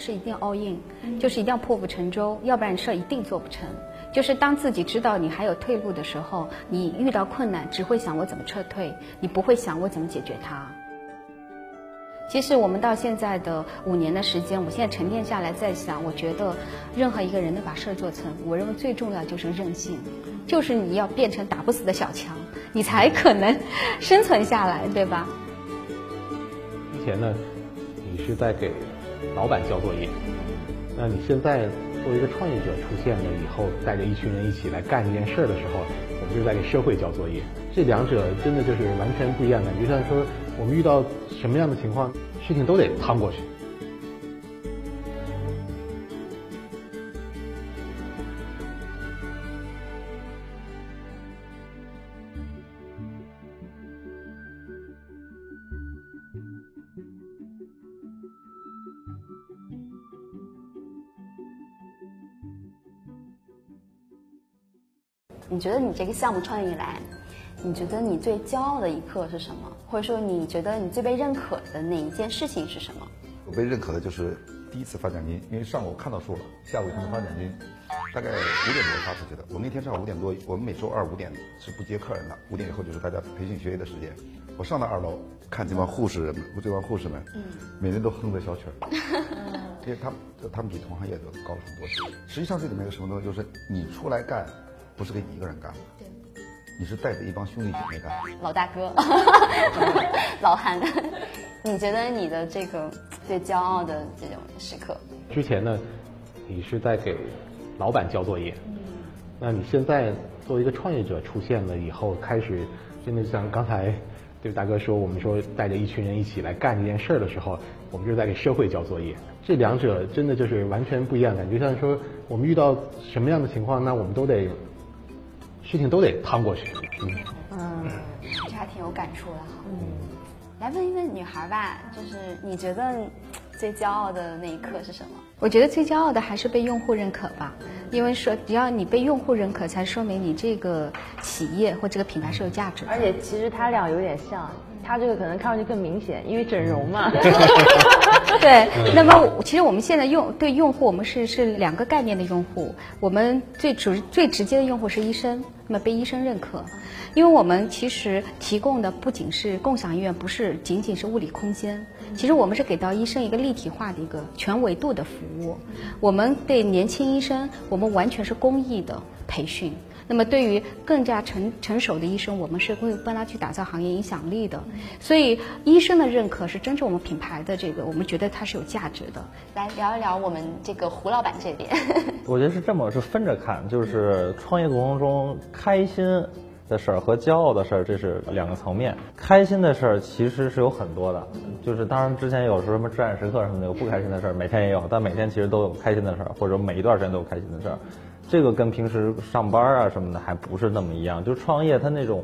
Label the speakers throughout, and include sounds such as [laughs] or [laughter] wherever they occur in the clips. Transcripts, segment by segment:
Speaker 1: 做任何事一定 all in，就是一定要破釜沉舟，要不然事儿一定做不成。就是当自己知道你还有退路的时候，你遇到困难只会想我怎么撤退，你不会想我怎么解决它。其实我们到现在的五年的时间，我现在沉淀下来在想，我觉得任何一个人能把事儿做成，我认为最重要就是韧性，就是你要变成打不死的小强，你才可能 [laughs] 生存下来，对吧？
Speaker 2: 之前呢，你是在给老板交作业，那你现在作为一个创业者出现了以后，带着一群人一起来干一件事儿的时候，我们就在给社会交作业。这两者真的就是完全不一样的，就像说我们遇到什么样的情况，事情都得趟过去。
Speaker 3: 你觉得你这个项目创业以来，你觉得你最骄傲的一刻是什么？或者说你觉得你最被认可的哪一件事情是什么？
Speaker 4: 我被认可的就是第一次发奖金，因为上午看到数了，下午才能发奖金，大概五点多发出去的。我那天上午五点多，我们每周二五点是不接客人的，五点以后就是大家培训学业的时间。我上到二楼看这帮护士们，这帮护士们，嗯每人都哼着小曲儿，[laughs] 因为他们他们比同行业都高了很多。实际上这里面有什么东西，就是你出来干，不是给你一个人干的，对你是带着一帮兄弟姐妹干。
Speaker 3: 老大哥，[laughs] 老韩，你觉得你的这个最骄傲的这种时刻？
Speaker 2: 之前呢，你是在给老板交作业，那你现在作为一个创业者出现了以后，开始真的像刚才对大哥说，我们说带着一群人一起来干这件事儿的时候，我们就是在给社会交作业。这两者真的就是完全不一样的，就像说我们遇到什么样的情况，那我们都得事情都得趟过去。嗯，
Speaker 3: 嗯，这还挺有感触的哈。嗯，来问一问女孩吧，就是你觉得最骄傲的那一刻是什么？
Speaker 1: 我觉得最骄傲的还是被用户认可吧，因为说只要你被用户认可，才说明你这个企业或这个品牌是有价值的。
Speaker 5: 而且其实他俩有点像，他这个可能看上去更明显，因为整容嘛。[laughs] [laughs]
Speaker 1: 对，那么其实我们现在用对用户，我们是是两个概念的用户。我们最主最直接的用户是医生，那么被医生认可，因为我们其实提供的不仅是共享医院，不是仅仅是物理空间，其实我们是给到医生一个立体化的一个全维度的服务。我们对年轻医生，我们完全是公益的培训。那么对于更加成成熟的医生，我们是会帮他去打造行业影响力的。所以医生的认可是真正我们品牌的这个，我们觉得它是有价值的。
Speaker 3: 来聊一聊我们这个胡老板这边。[laughs]
Speaker 6: 我觉得是这么是分着看，就是创业过程中开心的事儿和骄傲的事儿，这是两个层面。开心的事儿其实是有很多的，就是当然之前有时候什么至暗时刻什么的有不开心的事儿，每天也有，但每天其实都有开心的事儿，或者每一段时间都有开心的事儿。这个跟平时上班啊什么的还不是那么一样，就创业它那种。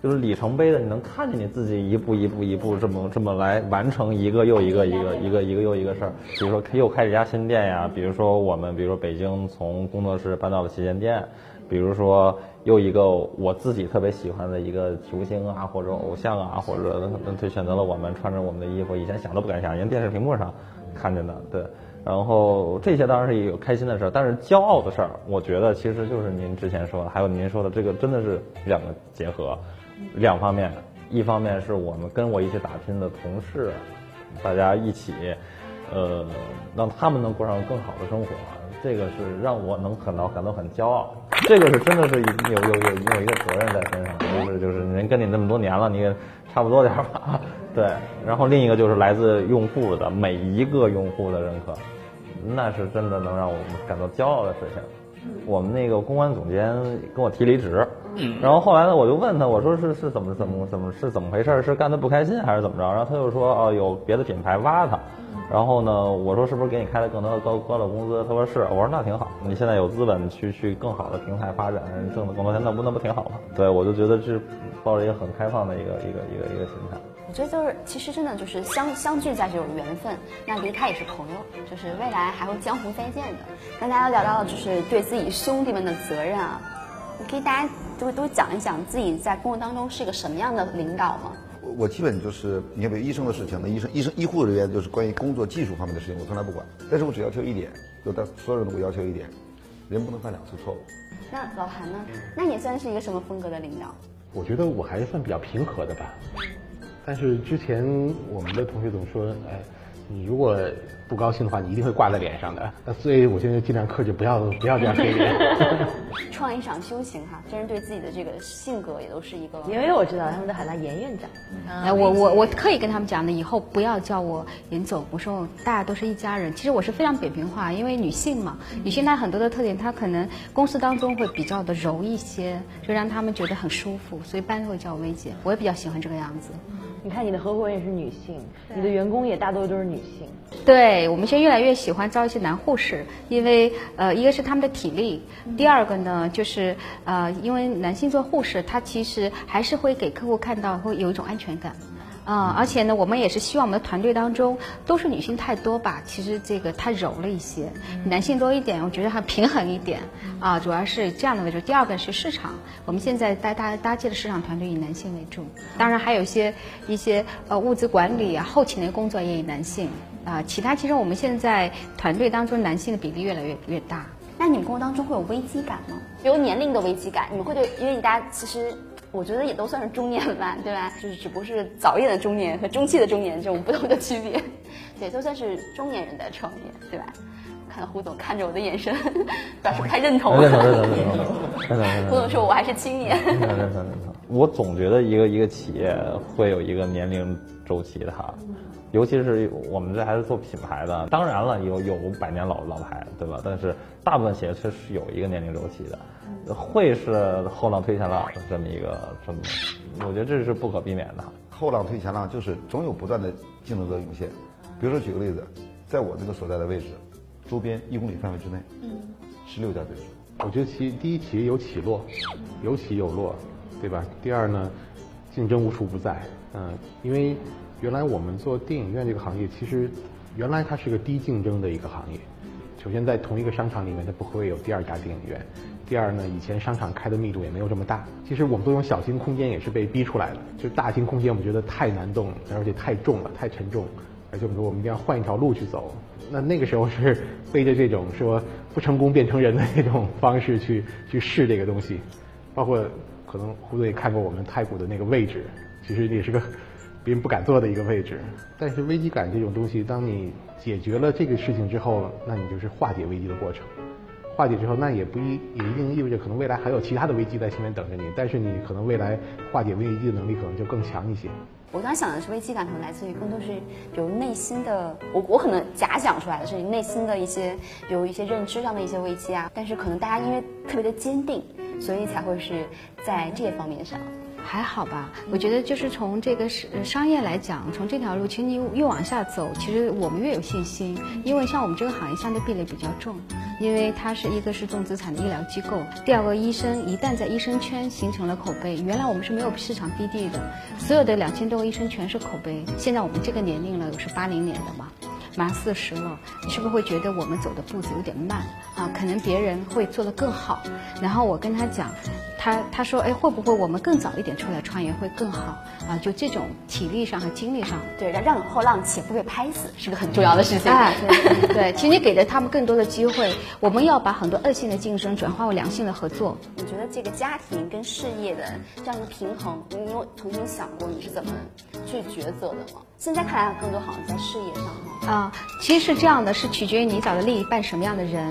Speaker 6: 就是里程碑的，你能看见你自己一步一步一步这么这么来完成一个又一个一个一个一个又一个事儿。比如说又开了一家新店呀，比如说我们比如说北京从工作室搬到了旗舰店，比如说又一个我自己特别喜欢的一个球星啊或者偶像啊或者他选择了我们穿着我们的衣服，以前想都不敢想，因为电视屏幕上看见的，对。然后这些当然是有开心的事儿，但是骄傲的事儿，我觉得其实就是您之前说的，还有您说的这个真的是两个结合。两方面，一方面是我们跟我一起打拼的同事，大家一起，呃，让他们能过上更好的生活，这个是让我能感到感到很骄傲。这个是真的是有有有有一个责任在身上，就是就是人跟你那么多年了，你也差不多点儿吧，对。然后另一个就是来自用户的每一个用户的认可，那是真的能让我们感到骄傲的事情。我们那个公关总监跟我提离职，然后后来呢，我就问他，我说是是怎么怎么怎么是怎么回事？是干的不开心还是怎么着？然后他就说哦，有别的品牌挖他，然后呢，我说是不是给你开了更多的高高的工资？他说是，我说那挺好，你现在有资本去去更好的平台发展，挣的更多钱，那不那不挺好吗？对，我就觉得是抱着一个很开放的一个一个一个一个心态。
Speaker 3: 我觉得就是，其实真的就是相相聚在这种缘分，那离开也是朋友，就是未来还会江湖再见的。跟大家聊到了就是对自己兄弟们的责任啊，你可以大家都都讲一讲自己在工作当中是一个什么样的领导吗？
Speaker 4: 我我基本就是，你看，比如医生的事情，那医生、医生、医护人员就是关于工作技术方面的事情，我从来不管。但是我只要求一点，就但所有人都我要求一点，人不能犯两次错误。
Speaker 3: 那老韩呢？那你算是一个什么风格的领导？
Speaker 2: 我觉得我还是算比较平和的吧。但是之前我们的同学总说，哎，你如果不高兴的话，你一定会挂在脸上的。那所以我现在尽量克制，不要不要这样给脸。[laughs]
Speaker 3: 创业是场修行哈，真是对自己的这个性格也都是一个。
Speaker 5: 因为我知道他们都喊他严院长，
Speaker 1: 哎，我我我可以跟他们讲的，以后不要叫我严总，我说大家都是一家人。其实我是非常扁平化，因为女性嘛，女性她很多的特点，她可能公司当中会比较的柔一些，就让他们觉得很舒服，所以一般都会叫我薇姐。我也比较喜欢这个样子。
Speaker 5: 你看你的合伙人也是女性，你的员工也大多都是女性。
Speaker 1: 对我们现在越来越喜欢招一些男护士，因为呃，一个是他们的体力，第二个呢就是呃，因为男性做护士，他其实还是会给客户看到会有一种安全感。啊、而且呢，我们也是希望我们的团队当中都是女性太多吧，其实这个太柔了一些，男性多一点，我觉得还平衡一点啊，主要是这样的为主。第二个是市场，我们现在搭搭搭建的市场团队以男性为主，当然还有一些一些呃物资管理啊、后勤的工作也以男性啊，其他其实我们现在团队当中男性的比例越来越越大。
Speaker 3: 那你们工作当中会有危机感吗？比如年龄的危机感，你们会对，因为你大家其实。我觉得也都算是中年了吧，对吧？[laughs] 就是只不过是早一点的中年和中期的中年这种不同的区别，[laughs] 对，都算是中年人在创业，对吧？看到胡总看着我的眼神，[laughs] 表示不太认同。
Speaker 6: 认同认同认同认同认同。
Speaker 3: 胡总说我还是青年。
Speaker 6: 认同认同认同。我总觉得一个一个企业会有一个年龄周期的哈，尤其是我们这还是做品牌的，当然了有有百年老老牌，对吧？但是大部分企业确实是有一个年龄周期的。会是后浪推前浪这么一个这么，我觉得这是不可避免的。
Speaker 4: 后浪推前浪就是总有不断的竞争者涌现。比如说举个例子，在我这个所在的位置，周边一公里范围之内，嗯，十六家对手。
Speaker 2: 我觉得其第一企业有起落，有起有落，对吧？第二呢，竞争无处不在。嗯，因为原来我们做电影院这个行业，其实原来它是个低竞争的一个行业。首先，在同一个商场里面，它不会有第二家电影院。第二呢，以前商场开的密度也没有这么大。其实我们都用小型空间，也是被逼出来的。就大型空间，我们觉得太难动，而且太重了，太沉重。而且我们说，我们一定要换一条路去走。那那个时候是背着这种说不成功变成人的那种方式去去试这个东西。包括可能胡总也看过我们太古的那个位置，其实也是个别人不敢做的一个位置。但是危机感这种东西，当你解决了这个事情之后，那你就是化解危机的过程。化解之后，那也不一也一定意味着可能未来还有其他的危机在前面等着你，但是你可能未来化解危机的能力可能就更强一些。
Speaker 3: 我刚想的是危机感可能来自于更多是比如内心的，我我可能假想出来的是你内心的一些，比如一些认知上的一些危机啊，但是可能大家因为特别的坚定，所以才会是在这方面上。
Speaker 1: 还好吧，我觉得就是从这个商商业来讲，从这条路，其实你越往下走，其实我们越有信心，因为像我们这个行业相对壁垒比较重，因为它是一个是重资产的医疗机构，第二个医生一旦在医生圈形成了口碑，原来我们是没有市场 BD 的，所有的两千多个医生全是口碑，现在我们这个年龄了，我是八零年的嘛。马上四十了，你是不是会觉得我们走的步子有点慢啊？可能别人会做得更好。然后我跟他讲，他他说，哎，会不会我们更早一点出来创业会更好啊？就这种体力上和精力上，
Speaker 3: 对，让让后浪且不被拍死是个很重要的事情。
Speaker 1: 哎，对 [laughs] 对，其实你给了他们更多的机会，我们要把很多恶性的竞争转化为良性的合作。
Speaker 3: 你觉得这个家庭跟事业的这样一个平衡，你有曾经想过你是怎么去抉择的吗？现在看来，更多好像在事业上哈。
Speaker 1: 啊，其实是这样的，是取决于你找的另一半什么样的人。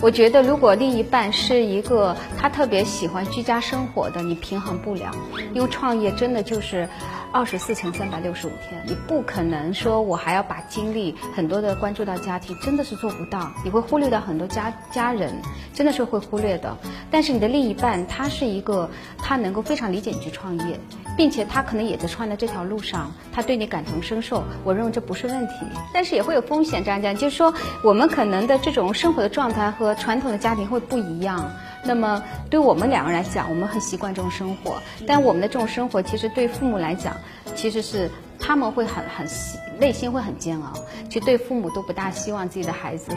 Speaker 1: 我觉得，如果另一半是一个他特别喜欢居家生活的，你平衡不了，因为创业真的就是二十四乘三百六十五天，你不可能说我还要把精力很多的关注到家庭，真的是做不到，你会忽略到很多家家人，真的是会忽略的。但是你的另一半，他是一个他能够非常理解你去创业，并且他可能也在创业这条路上，他对你感同身受，我认为这不是问题，但是也会有风险。这样讲，就是说我们可能的这种生活的状态和传统的家庭会不一样。那么对我们两个人来讲，我们很习惯这种生活，但我们的这种生活其实对父母来讲，其实是他们会很很内心会很煎熬。其实对父母都不大希望自己的孩子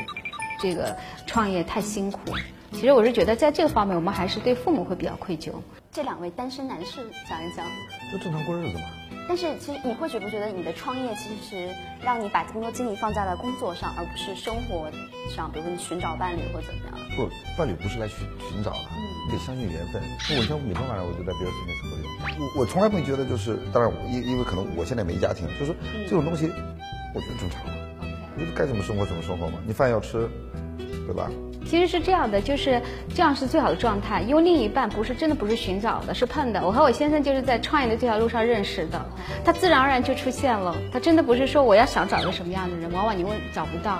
Speaker 1: 这个创业太辛苦。其实我是觉得在这个方面，我们还是对父母会比较愧疚。
Speaker 3: 这两位单身男士讲一讲，
Speaker 4: 就正常过日子嘛。
Speaker 3: 但是其实你会觉不觉得你的创业其实让你把更多精力放在了工作上，而不是生活上，比如说你寻找伴侣或怎么样？
Speaker 4: 不，伴侣不是来寻寻找的，你得相信缘分。那我像每天晚上我就在别人身边喝酒，我我从来没觉得就是，当然因因为可能我现在没家庭，就是这种东西，我觉得正常的，我觉得该怎么生活怎么生活嘛，你饭要吃，对吧？
Speaker 1: 其实是这样的，就是这样是最好的状态，因为另一半不是真的不是寻找的，是碰的。我和我先生就是在创业的这条路上认识的，他自然而然就出现了。他真的不是说我要想找个什么样的人，往往你会找不到。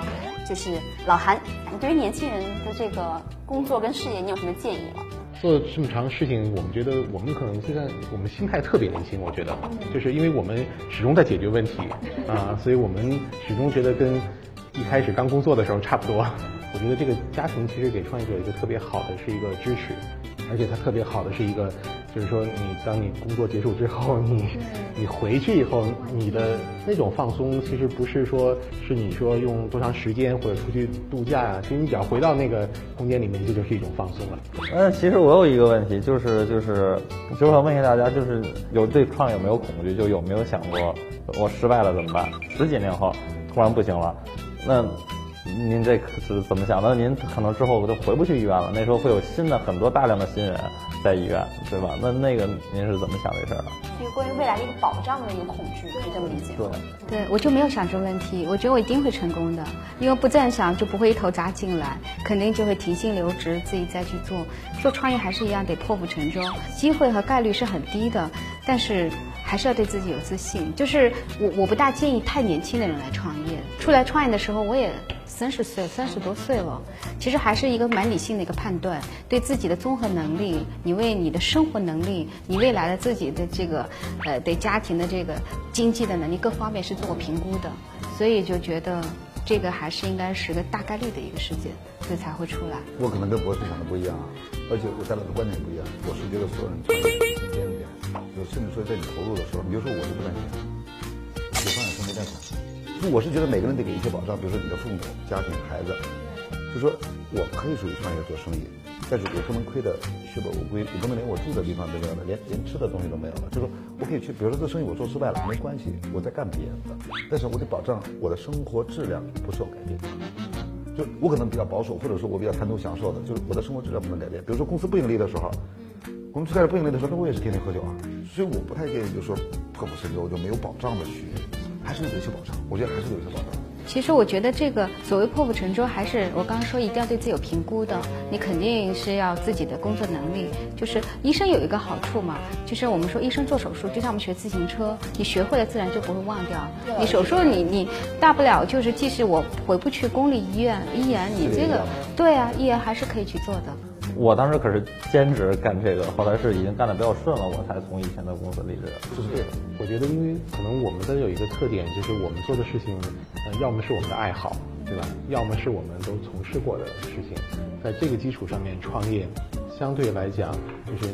Speaker 3: 就是老韩，你对于年轻人的这个工作跟事业，你有什么建议吗？
Speaker 2: 做这么长的事情，我们觉得我们可能现在我们心态特别年轻，我觉得，就是因为我们始终在解决问题啊，所以我们始终觉得跟一开始刚工作的时候差不多。我觉得这个家庭其实给创业者一个特别好的是一个支持，而且它特别好的是一个，就是说你当你工作结束之后，你你回去以后，你的那种放松其实不是说是你说用多长时间或者出去度假啊，其实你只要回到那个空间里面，这就是一种放松了。
Speaker 6: 呃，其实我有一个问题，就是就是就是想问一下大家，就是有对创业有没有恐惧？就有没有想过我失败了怎么办？十几年后突然不行了，那您这是怎么想的？您可能之后就回不去医院了，那时候会有新的很多大量的新人在医院，对吧？那那个您是怎么想这事儿的？
Speaker 3: 就是关于未来的一个保障的一个恐惧，可以这么理解吗？
Speaker 6: 对。
Speaker 1: 对，我就没有想这个问题，我觉得我一定会成功的，因为不这样想就不会一头扎进来，肯定就会提薪留职，自己再去做。做创业还是一样得破釜沉舟，机会和概率是很低的，但是还是要对自己有自信。就是我我不大建议太年轻的人来创业，出来创业的时候我也。三十岁，三十多岁了，其实还是一个蛮理性的一个判断，对自己的综合能力，你为你的生活能力，你未来的自己的这个，呃，对家庭的这个经济的能力各方面是做过评估的，所以就觉得这个还是应该是个大概率的一个事件，所以才会出来。
Speaker 4: 我可能跟博士想的不一样啊，而且我带来的观点不一样。我是觉得所有人创业新鲜一点，甚至说在你投入的时候，比如说我就不赚钱，我放养生没赚钱。我是觉得每个人得给一些保障，比如说你的父母、家庭、孩子，就说我可以属于创业做生意，但是我不能亏得血本无归，我不能连我住的地方都没有了，连连吃的东西都没有了。就说我可以去，比如说这生意我做失败了没关系，我在干别的，但是我得保障我的生活质量不受改变。就我可能比较保守，或者说我比较贪图享受的，就是我的生活质量不能改变。比如说公司不盈利的时候，公司最开始不盈利的时候，那我也是天天喝酒啊，所以我不太建议就是说破釜沉舟就没有保障的去。还是有一些保障，我觉得还是有一些保障。
Speaker 1: 其实我觉得这个所谓破釜沉舟，还是我刚刚说一定要对自己有评估的。你肯定是要自己的工作能力。就是医生有一个好处嘛，就是我们说医生做手术，就像我们学自行车，你学会了自然就不会忘掉。你手术你你大不了就是，即使我回不去公立医院，依然你这个对啊，依然还是可以去做的。
Speaker 6: 我当时可是兼职干这个，后来是已经干的比较顺了，我才从以前的公司离职。
Speaker 2: 就是这个，我觉得因为可能我们的有一个特点，就是我们做的事情，呃，要么是我们的爱好，对吧？要么是我们都从事过的事情，在这个基础上面创业，相对来讲就是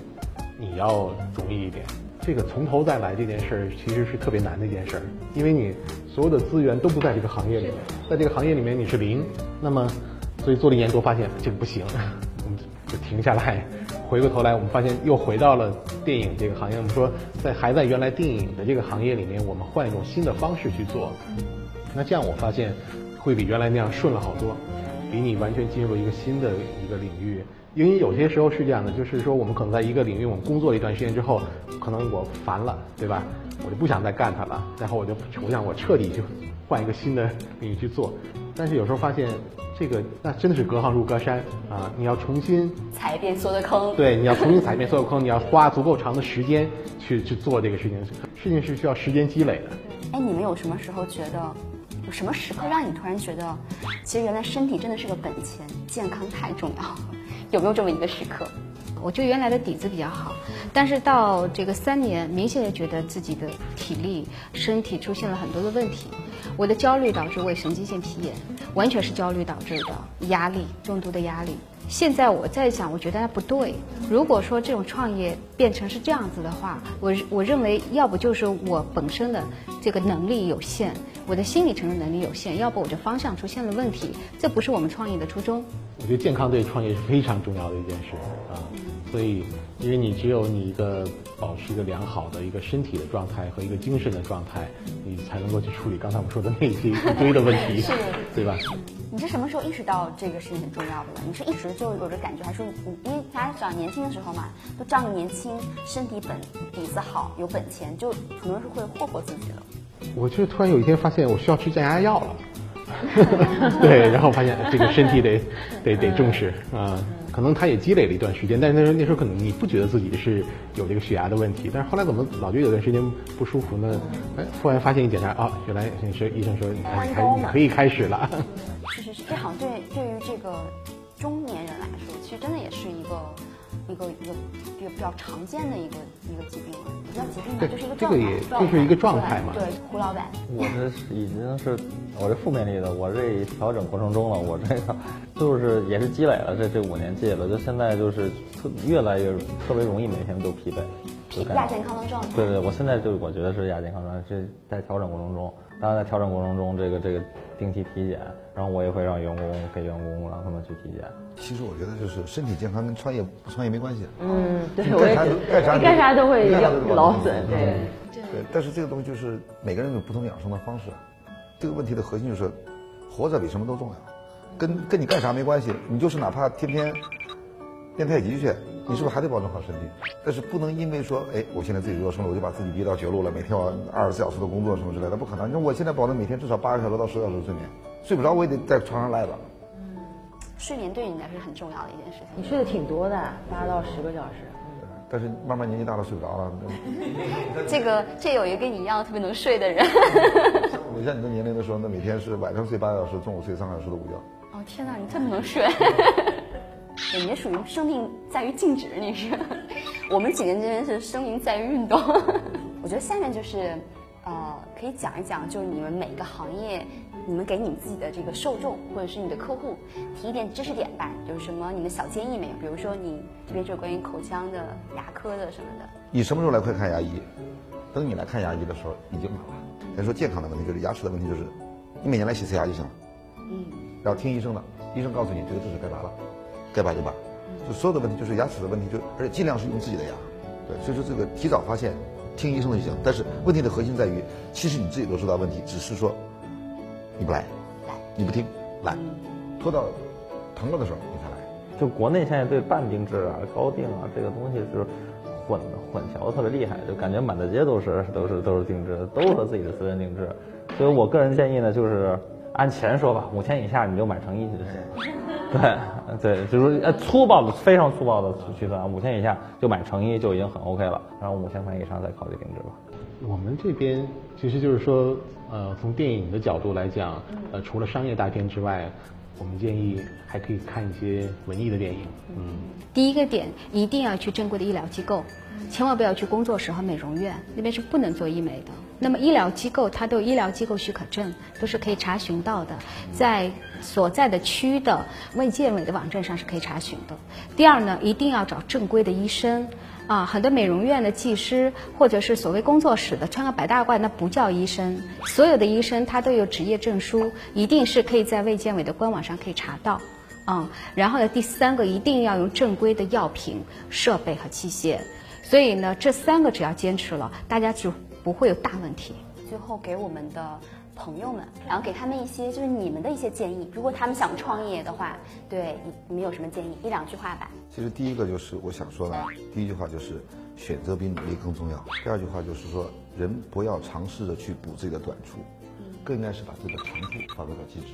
Speaker 2: 你要容易一点。这个从头再来这件事儿其实是特别难的一件事儿，因为你所有的资源都不在这个行业里面，在这个行业里面你是零，那么所以做了一年多发现这个不行。就停下来，回过头来，我们发现又回到了电影这个行业。我们说，在还在原来电影的这个行业里面，我们换一种新的方式去做。那这样我发现，会比原来那样顺了好多，比你完全进入一个新的一个领域。因为有些时候是这样的，就是说我们可能在一个领域我们工作了一段时间之后，可能我烦了，对吧？我就不想再干它了，然后我就我想我彻底就换一个新的领域去做。但是有时候发现。这个那真的是隔行如隔山啊！你要重新
Speaker 3: 踩一遍所有的坑，
Speaker 2: 对，你要重新踩一遍所有坑，你要花足够长的时间去去做这个事情，事情是需要时间积累的。
Speaker 3: 哎，你们有什么时候觉得，有什么时刻让你突然觉得，其实原来身体真的是个本钱，健康太重要了？有没有这么一个时刻？
Speaker 1: 我就原来的底子比较好，但是到这个三年，明显的觉得自己的体力、身体出现了很多的问题。我的焦虑导致胃神经性皮炎，完全是焦虑导致的，压力，重度的压力。现在我在想，我觉得它不对。如果说这种创业变成是这样子的话，我我认为要不就是我本身的这个能力有限，我的心理承受能力有限，要不我就方向出现了问题，这不是我们创业的初衷。
Speaker 2: 我觉得健康对创业是非常重要的一件事啊，所以因为你只有你一个保持一个良好的一个身体的状态和一个精神的状态，你才能够去处理刚才我们说的那些一堆的问题，[laughs] 对吧？
Speaker 3: 你是什么时候意识到这个事情很重要的呢？你是一直就有着感觉，还是你因为大家讲年轻的时候嘛，都仗着年轻，身体本底子好，有本钱，就很多人是会霍霍自己的。
Speaker 2: 我就突然有一天发现我需要吃降压药了。[laughs] 对，然后发现这个身体得 [laughs] 得得重视啊，可能他也积累了一段时间，但是那时候那时候可能你不觉得自己是有这个血压的问题，但是后来怎么老觉得有段时间不舒服呢？哎，忽然发现一检查啊，原来是医生说你开你可以开始了。[laughs]
Speaker 3: 是是是，这好像对对于这个中年一个一个比较比较常见的一个一个疾病了，不叫疾病吧，就是一个状态。这个
Speaker 2: 也就是一个状态嘛。
Speaker 3: 对，胡老板。
Speaker 6: 我这是已经是我这负面例子，我这调整过程中了，我这个就是也是积累了这这五年积累了，就现在就是特越来越特别容易每天都疲惫。
Speaker 3: 亚健康的状态。
Speaker 6: 对对，我现在就我觉得是亚健康状态，这在调整过程中，当然在调整过程中，这个这个定期体检，然后我也会让员工给员工让他们去体检。
Speaker 4: 其实我觉得就是身体健康跟创业不创业没关系。
Speaker 5: 嗯，对，干啥干啥干啥都会劳损，对。
Speaker 4: 对，但是这个东西就是每个人有不同养生的方式。这个问题的核心就是，活着比什么都重要，跟跟你干啥没关系。你就是哪怕天天练太极去，你是不是还得保证好身体？但是不能因为说，哎，我现在自己做生了，我就把自己逼到绝路了，每天我二十四小时的工作什么之类的，不可能。你说我现在保证每天至少八个小时到十个小时睡眠，睡不着我也得在床上赖着。
Speaker 3: 睡眠对你来说是很重要的一件事情。
Speaker 5: 你睡得挺多的，八到十个小时。
Speaker 4: 但是慢慢年纪大了睡不着了。[laughs]
Speaker 3: 这个这有一个跟你一样特别能睡的人。[laughs]
Speaker 4: 我像你的年龄的时候，那每天是晚上睡八个小时，中午睡三个小时的午觉。
Speaker 3: 哦天哪，你这么能睡。[laughs] 你属于生命在于静止，你是。我们几个人这边是生命在于运动。[laughs] 我觉得下面就是，呃，可以讲一讲，就是你们每个行业。你们给你们自己的这个受众或者是你的客户提一点知识点吧，有什么你们小建议没有？比如说你这边就是关于口腔的、牙科的什么的。
Speaker 4: 你什么时候来快看牙医？等你来看牙医的时候已经晚了。再说健康的问题，就是牙齿的问题，就是你每年来洗次牙就行了。嗯。然后听医生的，医生告诉你这个智齿该拔了，该拔就拔。就所有的问题就是牙齿的问题，就而且尽量是用自己的牙。对，所以说这个提早发现，听医生的就行。但是问题的核心在于，其实你自己都知道问题，只是说。你不来，你不听，来，拖到疼了的时候你才来。
Speaker 6: 就国内现在对半定制啊、高定啊这个东西是混混淆特别厉害，就感觉满大街都是都是都是定制，都是自己的私人定制。所以我个人建议呢，就是按钱说吧，五千以下你就买成衣就行。[laughs] [laughs] 对对，就是呃粗暴的非常粗暴的区分啊，五千以下就买成衣就已经很 OK 了，然后五千块以上再考虑定制吧。
Speaker 2: 我们这边其实就是说。呃，从电影的角度来讲，呃，除了商业大片之外，我们建议还可以看一些文艺的电影。嗯，
Speaker 1: 第一个点一定要去正规的医疗机构，千万不要去工作室和美容院，那边是不能做医美的。那么医疗机构它都有医疗机构许可证，都是可以查询到的，在所在的区的卫健委的网站上是可以查询的。第二呢，一定要找正规的医生。啊，很多美容院的技师或者是所谓工作室的穿个白大褂，那不叫医生。所有的医生他都有职业证书，一定是可以在卫健委的官网上可以查到。嗯，然后呢，第三个一定要用正规的药品、设备和器械。所以呢，这三个只要坚持了，大家就不会有大问题。
Speaker 3: 最后给我们的。朋友们，然后给他们一些就是你们的一些建议。如果他们想创业的话，对你们有什么建议？一两句话吧。
Speaker 4: 其实第一个就是我想说的，第一句话就是选择比努力更重要。第二句话就是说，人不要尝试着去补自己的短处，更应该是把自己的长处发挥到极致。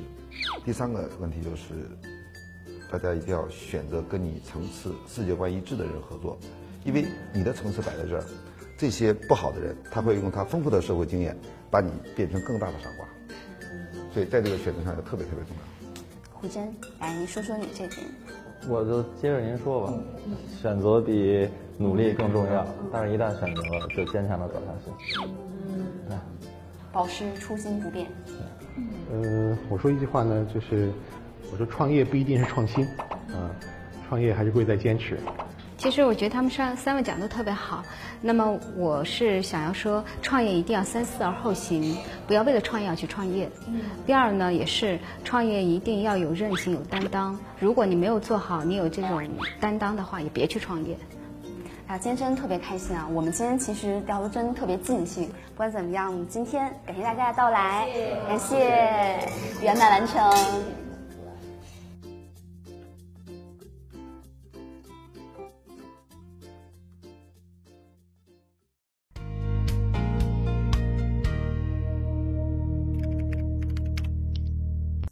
Speaker 4: 第三个问题就是，大家一定要选择跟你层次、世界观一致的人合作，因为你的层次摆在这儿，这些不好的人他会用他丰富的社会经验。把你变成更大的傻瓜，所以在这个选择上也特别特别重要。
Speaker 3: 胡真，来，你说说你这边。
Speaker 6: 我就接着您说吧，选择比努力更重要，但是一旦选择了，就坚强的走下去。
Speaker 3: 嗯，保持初心不变。
Speaker 2: 嗯，我说一句话呢，就是我说创业不一定是创新，啊，创业还是贵在坚持。
Speaker 1: 其实我觉得他们三三位讲的特别好。那么我是想要说，创业一定要三思而后行，不要为了创业而去创业。第二呢，也是创业一定要有韧性、有担当。如果你没有做好，你有这种担当的话，也别去创业。
Speaker 3: 啊，今天真的特别开心啊！我们今天其实聊的真的特别尽兴。不管怎么样，今天感谢大家的到来，感谢圆满完成。